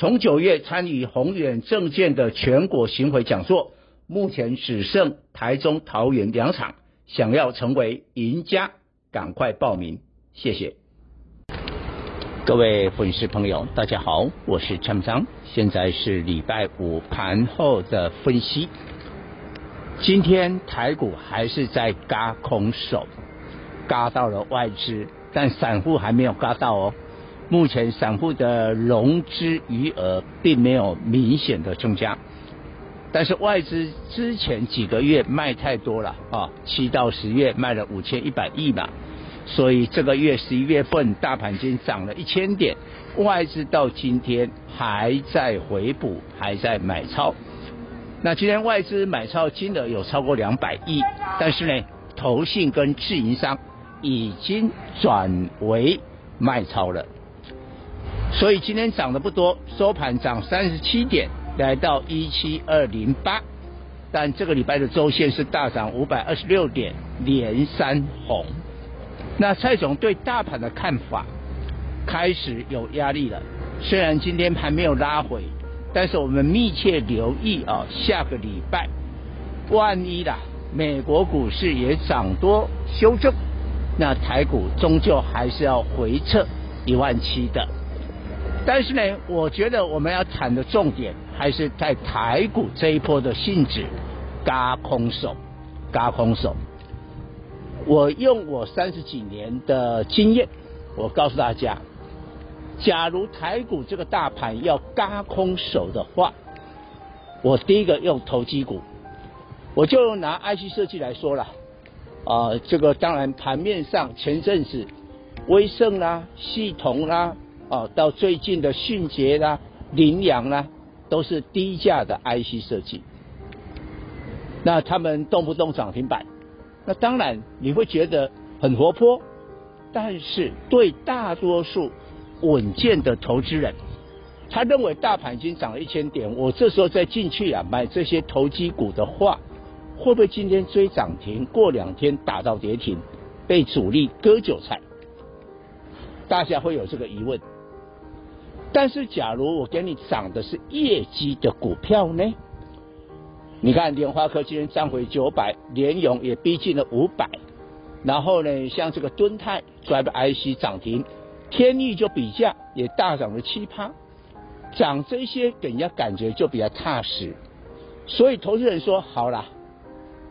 从九月参与宏远证券的全国巡回讲座，目前只剩台中、桃园两场，想要成为赢家，赶快报名，谢谢。各位粉丝朋友，大家好，我是陈章，现在是礼拜五盘后的分析。今天台股还是在轧空手，轧到了外资，但散户还没有轧到哦。目前散户的融资余额并没有明显的增加，但是外资之前几个月卖太多了啊，七到十月卖了五千一百亿嘛，所以这个月十一月份大盘已经涨了一千点，外资到今天还在回补，还在买超。那今天外资买超金额有超过两百亿，但是呢，投信跟自营商已经转为卖超了。所以今天涨得不多，收盘涨三十七点，来到一七二零八。但这个礼拜的周线是大涨五百二十六点，连三红。那蔡总对大盘的看法开始有压力了。虽然今天还没有拉回，但是我们密切留意啊，下个礼拜万一啦，美国股市也涨多修正，那台股终究还是要回撤一万七的。但是呢，我觉得我们要谈的重点还是在台股这一波的性质，嘎空手，嘎空手。我用我三十几年的经验，我告诉大家，假如台股这个大盘要嘎空手的话，我第一个用投机股，我就拿 IC 设计来说了，啊、呃，这个当然盘面上前阵子威盛啦、系统啦。哦，到最近的迅捷啦、羚羊啦，都是低价的 IC 设计。那他们动不动涨停板，那当然你会觉得很活泼，但是对大多数稳健的投资人，他认为大盘已经涨了一千点，我这时候再进去啊买这些投机股的话，会不会今天追涨停，过两天打到跌停，被主力割韭菜？大家会有这个疑问。但是，假如我给你涨的是业绩的股票呢？你看，联发科今天涨回九百，联咏也逼近了五百，然后呢，像这个敦泰 Drive IC 涨停，天钰就比价也大涨了七趴，涨这些给人家感觉就比较踏实。所以，投资人说好了，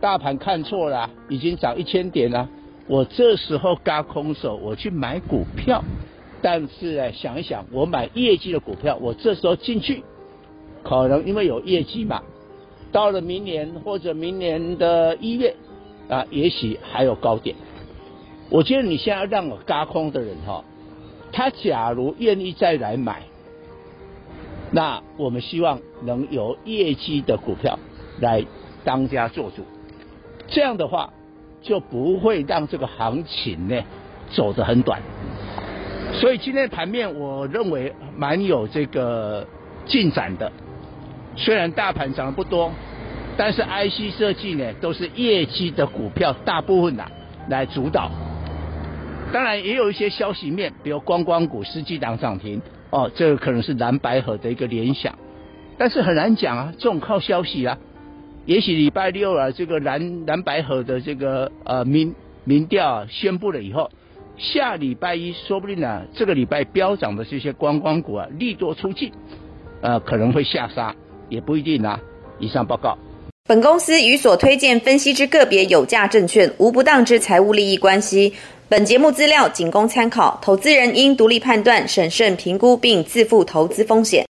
大盘看错了，已经涨一千点了，我这时候嘎空手，我去买股票。但是呢，想一想，我买业绩的股票，我这时候进去，可能因为有业绩嘛，到了明年或者明年的一月啊，也许还有高点。我觉得你现在让我轧空的人哈，他假如愿意再来买，那我们希望能由业绩的股票来当家做主，这样的话就不会让这个行情呢走得很短。所以今天盘面，我认为蛮有这个进展的。虽然大盘涨得不多，但是 IC 设计呢都是业绩的股票，大部分呐、啊、来主导。当然也有一些消息面，比如光光股十几档涨停哦，这个可能是蓝白合的一个联想。但是很难讲啊，这种靠消息啊。也许礼拜六啊，这个蓝蓝白合的这个呃民民调啊宣布了以后。下礼拜一说不定呢、这个礼拜飙涨的这些观光股啊，利多出尽，呃，可能会下杀，也不一定啊。以上报告。本公司与所推荐分析之个别有价证券无不当之财务利益关系。本节目资料仅供参考，投资人应独立判断、审慎评估并自负投资风险。